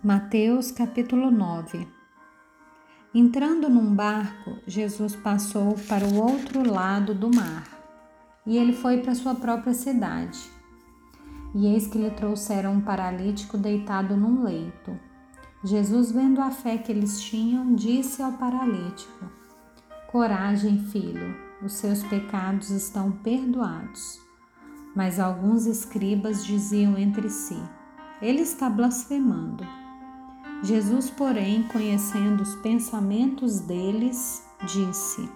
Mateus capítulo 9 Entrando num barco, Jesus passou para o outro lado do mar e ele foi para sua própria cidade. E eis que lhe trouxeram um paralítico deitado num leito. Jesus, vendo a fé que eles tinham, disse ao paralítico: Coragem, filho, os seus pecados estão perdoados. Mas alguns escribas diziam entre si: Ele está blasfemando. Jesus, porém, conhecendo os pensamentos deles, disse: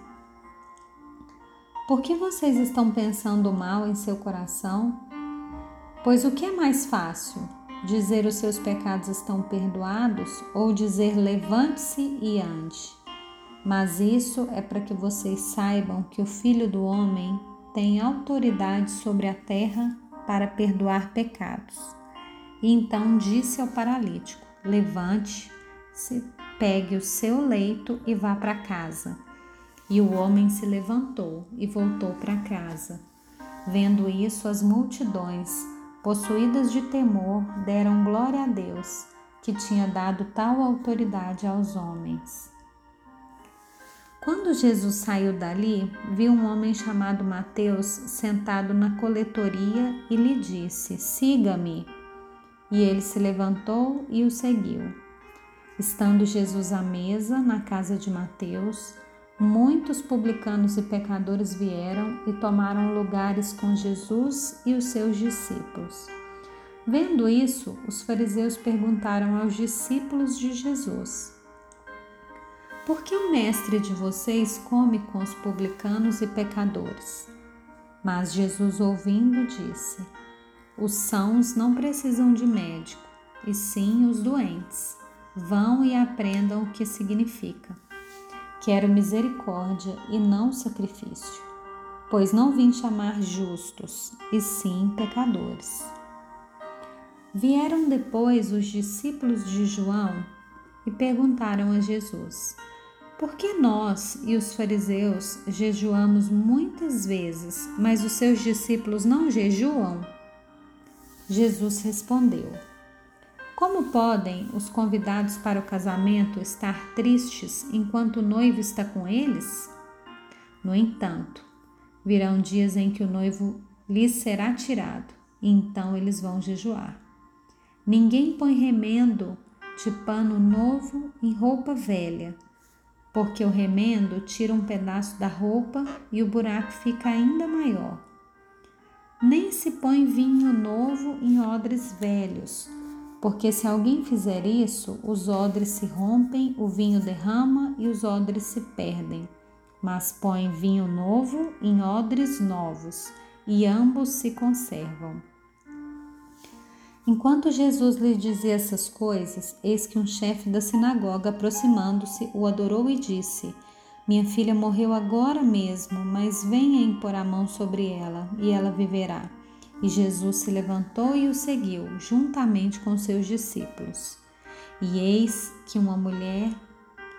Por que vocês estão pensando mal em seu coração? Pois o que é mais fácil, dizer os seus pecados estão perdoados ou dizer levante-se e ande? Mas isso é para que vocês saibam que o Filho do Homem tem autoridade sobre a terra para perdoar pecados. E então disse ao paralítico: Levante-se, pegue o seu leito e vá para casa. E o homem se levantou e voltou para casa. Vendo isso, as multidões, possuídas de temor, deram glória a Deus, que tinha dado tal autoridade aos homens. Quando Jesus saiu dali, viu um homem chamado Mateus sentado na coletoria e lhe disse: Siga-me. E ele se levantou e o seguiu. Estando Jesus à mesa na casa de Mateus, muitos publicanos e pecadores vieram e tomaram lugares com Jesus e os seus discípulos. Vendo isso, os fariseus perguntaram aos discípulos de Jesus: Por que o mestre de vocês come com os publicanos e pecadores? Mas Jesus, ouvindo, disse: os sãos não precisam de médico, e sim os doentes. Vão e aprendam o que significa. Quero misericórdia e não sacrifício, pois não vim chamar justos, e sim pecadores. Vieram depois os discípulos de João e perguntaram a Jesus: Por que nós e os fariseus jejuamos muitas vezes, mas os seus discípulos não jejuam? Jesus respondeu: Como podem os convidados para o casamento estar tristes enquanto o noivo está com eles? No entanto, virão dias em que o noivo lhes será tirado, e então eles vão jejuar. Ninguém põe remendo de pano novo em roupa velha, porque o remendo tira um pedaço da roupa e o buraco fica ainda maior nem se põe vinho novo em odres velhos, porque se alguém fizer isso, os odres se rompem, o vinho derrama e os odres se perdem. Mas põe vinho novo em odres novos, e ambos se conservam. Enquanto Jesus lhe dizia essas coisas, eis que um chefe da sinagoga, aproximando-se, o adorou e disse: minha filha morreu agora mesmo, mas venha impor a mão sobre ela e ela viverá. E Jesus se levantou e o seguiu, juntamente com seus discípulos. E eis que uma mulher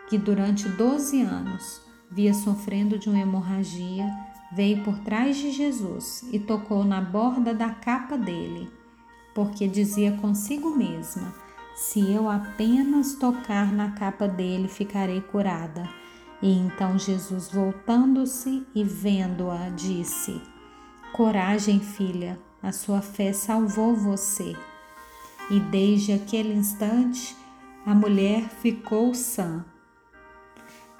que durante doze anos via sofrendo de uma hemorragia veio por trás de Jesus e tocou na borda da capa dele, porque dizia consigo mesma: Se eu apenas tocar na capa dele, ficarei curada. E então Jesus, voltando-se e vendo-a, disse: Coragem, filha, a sua fé salvou você. E desde aquele instante, a mulher ficou sã.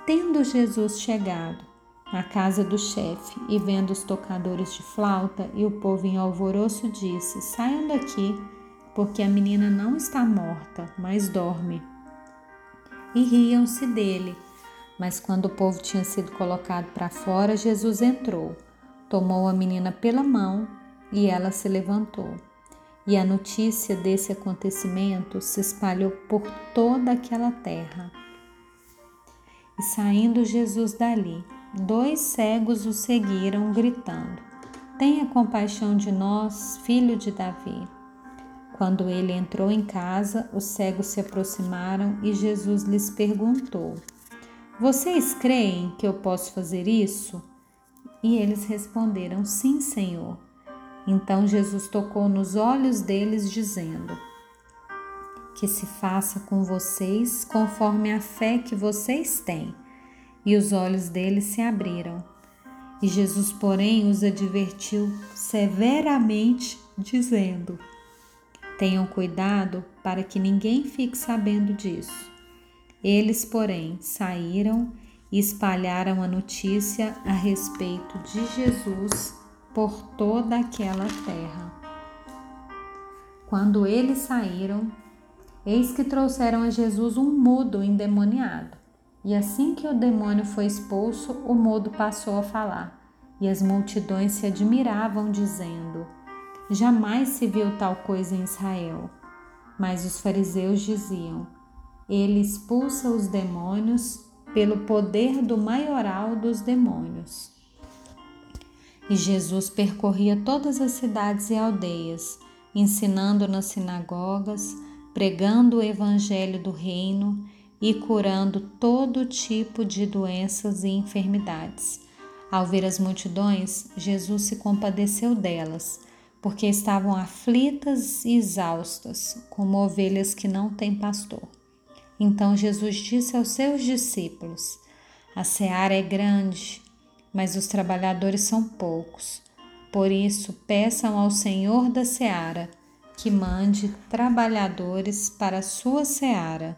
Tendo Jesus chegado à casa do chefe e vendo os tocadores de flauta e o povo em alvoroço, disse: Saiam daqui, porque a menina não está morta, mas dorme. E riam-se dele. Mas quando o povo tinha sido colocado para fora, Jesus entrou, tomou a menina pela mão e ela se levantou. E a notícia desse acontecimento se espalhou por toda aquela terra. E saindo Jesus dali, dois cegos o seguiram, gritando: Tenha compaixão de nós, filho de Davi. Quando ele entrou em casa, os cegos se aproximaram e Jesus lhes perguntou: vocês creem que eu posso fazer isso? E eles responderam: Sim, Senhor. Então Jesus tocou nos olhos deles, dizendo: que se faça com vocês conforme a fé que vocês têm. E os olhos deles se abriram. E Jesus, porém, os advertiu severamente, dizendo: Tenham cuidado para que ninguém fique sabendo disso. Eles, porém, saíram e espalharam a notícia a respeito de Jesus por toda aquela terra. Quando eles saíram, eis que trouxeram a Jesus um mudo endemoniado. E assim que o demônio foi expulso, o mudo passou a falar, e as multidões se admiravam, dizendo: Jamais se viu tal coisa em Israel. Mas os fariseus diziam: Ele expulsa os demônios pelo poder do maioral dos demônios. E Jesus percorria todas as cidades e aldeias, ensinando nas sinagogas, pregando o evangelho do reino e curando todo tipo de doenças e enfermidades. Ao ver as multidões, Jesus se compadeceu delas, porque estavam aflitas e exaustas, como ovelhas que não têm pastor. Então Jesus disse aos seus discípulos: A seara é grande, mas os trabalhadores são poucos. Por isso, peçam ao Senhor da seara que mande trabalhadores para a sua seara.